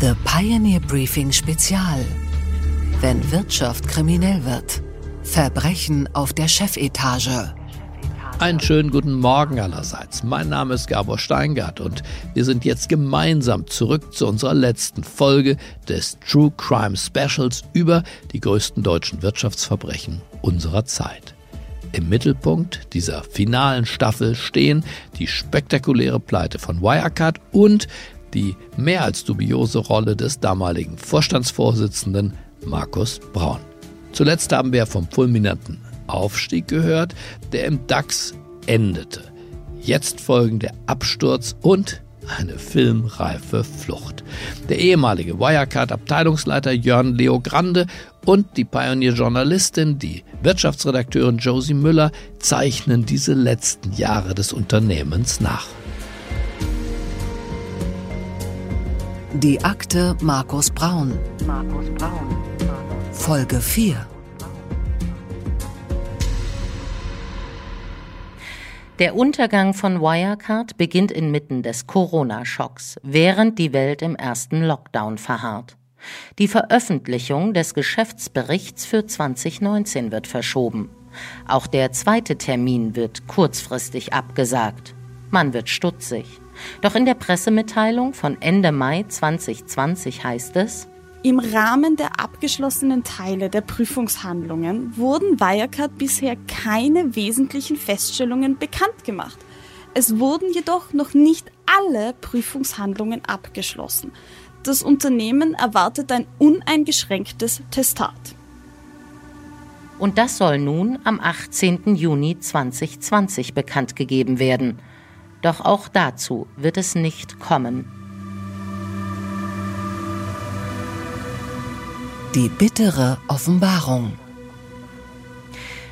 The Pioneer Briefing Spezial. Wenn Wirtschaft kriminell wird. Verbrechen auf der Chefetage. Einen schönen guten Morgen allerseits. Mein Name ist Gabor Steingart und wir sind jetzt gemeinsam zurück zu unserer letzten Folge des True Crime Specials über die größten deutschen Wirtschaftsverbrechen unserer Zeit. Im Mittelpunkt dieser finalen Staffel stehen die spektakuläre Pleite von Wirecard und die mehr als dubiose Rolle des damaligen Vorstandsvorsitzenden Markus Braun. Zuletzt haben wir vom fulminanten Aufstieg gehört, der im DAX endete. Jetzt folgen der Absturz und eine filmreife Flucht. Der ehemalige Wirecard-Abteilungsleiter Jörn Leo Grande und die Pionierjournalistin, die Wirtschaftsredakteurin Josie Müller zeichnen diese letzten Jahre des Unternehmens nach. Die Akte Markus Braun. Markus Braun. Folge 4. Der Untergang von Wirecard beginnt inmitten des Corona-Schocks, während die Welt im ersten Lockdown verharrt. Die Veröffentlichung des Geschäftsberichts für 2019 wird verschoben. Auch der zweite Termin wird kurzfristig abgesagt. Man wird stutzig. Doch in der Pressemitteilung von Ende Mai 2020 heißt es, im Rahmen der abgeschlossenen Teile der Prüfungshandlungen wurden Wirecard bisher keine wesentlichen Feststellungen bekannt gemacht. Es wurden jedoch noch nicht alle Prüfungshandlungen abgeschlossen. Das Unternehmen erwartet ein uneingeschränktes Testat. Und das soll nun am 18. Juni 2020 bekannt gegeben werden. Doch auch dazu wird es nicht kommen. Die bittere Offenbarung.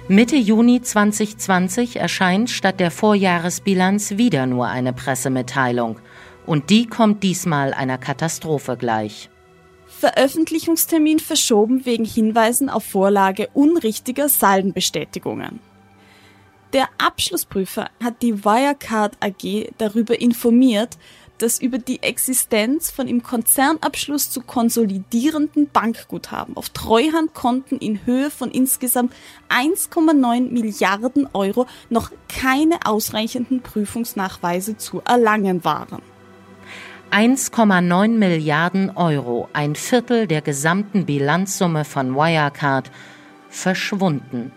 Mitte Juni 2020 erscheint statt der Vorjahresbilanz wieder nur eine Pressemitteilung. Und die kommt diesmal einer Katastrophe gleich. Veröffentlichungstermin verschoben wegen Hinweisen auf Vorlage unrichtiger Saldenbestätigungen. Der Abschlussprüfer hat die Wirecard AG darüber informiert, dass über die Existenz von im Konzernabschluss zu konsolidierenden Bankguthaben auf Treuhandkonten in Höhe von insgesamt 1,9 Milliarden Euro noch keine ausreichenden Prüfungsnachweise zu erlangen waren. 1,9 Milliarden Euro, ein Viertel der gesamten Bilanzsumme von Wirecard, verschwunden.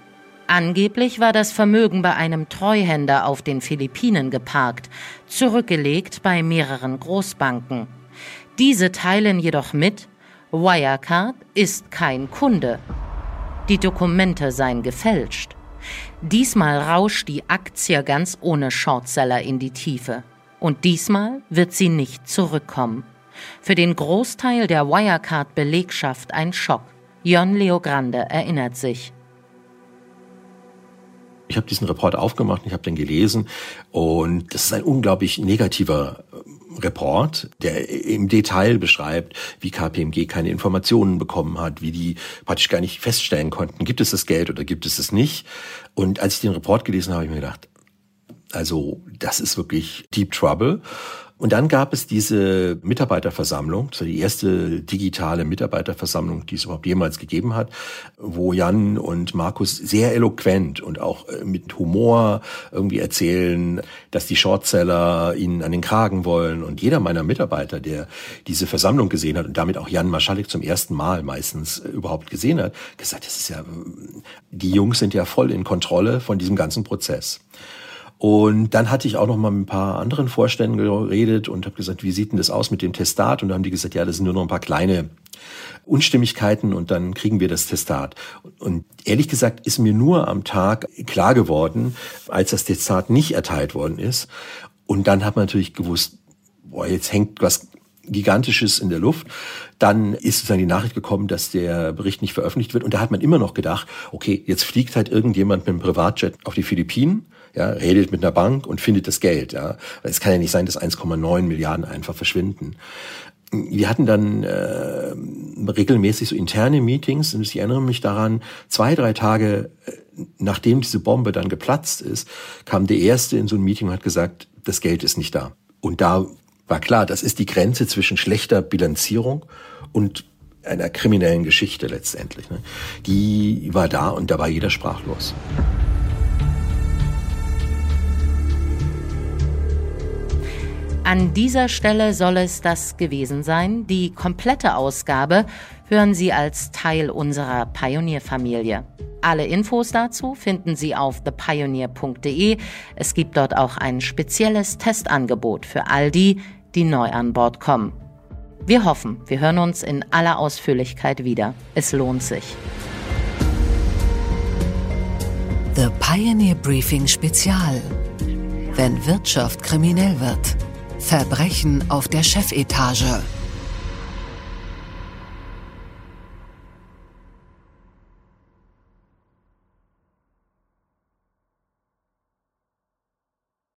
Angeblich war das Vermögen bei einem Treuhänder auf den Philippinen geparkt, zurückgelegt bei mehreren Großbanken. Diese teilen jedoch mit, Wirecard ist kein Kunde. Die Dokumente seien gefälscht. Diesmal rauscht die Aktie ganz ohne Shortseller in die Tiefe. Und diesmal wird sie nicht zurückkommen. Für den Großteil der Wirecard-Belegschaft ein Schock. Jon Leogrande erinnert sich. Ich habe diesen Report aufgemacht, ich habe den gelesen und das ist ein unglaublich negativer äh, Report, der im Detail beschreibt, wie KPMG keine Informationen bekommen hat, wie die praktisch gar nicht feststellen konnten, gibt es das Geld oder gibt es es nicht. Und als ich den Report gelesen habe, habe ich mir gedacht, also das ist wirklich Deep Trouble. Und dann gab es diese Mitarbeiterversammlung, die erste digitale Mitarbeiterversammlung, die es überhaupt jemals gegeben hat, wo Jan und Markus sehr eloquent und auch äh, mit Humor irgendwie erzählen, dass die Shortseller ihnen an den Kragen wollen. Und jeder meiner Mitarbeiter, der diese Versammlung gesehen hat und damit auch Jan Maschalik zum ersten Mal meistens äh, überhaupt gesehen hat, gesagt, das ist ja, die Jungs sind ja voll in Kontrolle von diesem ganzen Prozess. Und dann hatte ich auch noch mal mit ein paar anderen Vorständen geredet und habe gesagt, wie sieht denn das aus mit dem Testat? Und dann haben die gesagt, ja, das sind nur noch ein paar kleine Unstimmigkeiten und dann kriegen wir das Testat. Und ehrlich gesagt ist mir nur am Tag klar geworden, als das Testat nicht erteilt worden ist. Und dann hat man natürlich gewusst, boah, jetzt hängt was Gigantisches in der Luft. Dann ist sozusagen die Nachricht gekommen, dass der Bericht nicht veröffentlicht wird. Und da hat man immer noch gedacht, okay, jetzt fliegt halt irgendjemand mit einem Privatjet auf die Philippinen ja, redet mit einer Bank und findet das Geld. Ja. Es kann ja nicht sein, dass 1,9 Milliarden einfach verschwinden. Wir hatten dann äh, regelmäßig so interne Meetings und ich erinnere mich daran, zwei, drei Tage äh, nachdem diese Bombe dann geplatzt ist, kam der Erste in so ein Meeting und hat gesagt, das Geld ist nicht da. Und da war klar, das ist die Grenze zwischen schlechter Bilanzierung und einer kriminellen Geschichte letztendlich. Ne? Die war da und da war jeder sprachlos. An dieser Stelle soll es das gewesen sein. Die komplette Ausgabe hören Sie als Teil unserer Pionierfamilie. Alle Infos dazu finden Sie auf thepioneer.de. Es gibt dort auch ein spezielles Testangebot für all die, die neu an Bord kommen. Wir hoffen, wir hören uns in aller Ausführlichkeit wieder. Es lohnt sich. The Pioneer Briefing Spezial. Wenn Wirtschaft kriminell wird. Verbrechen auf der Chefetage.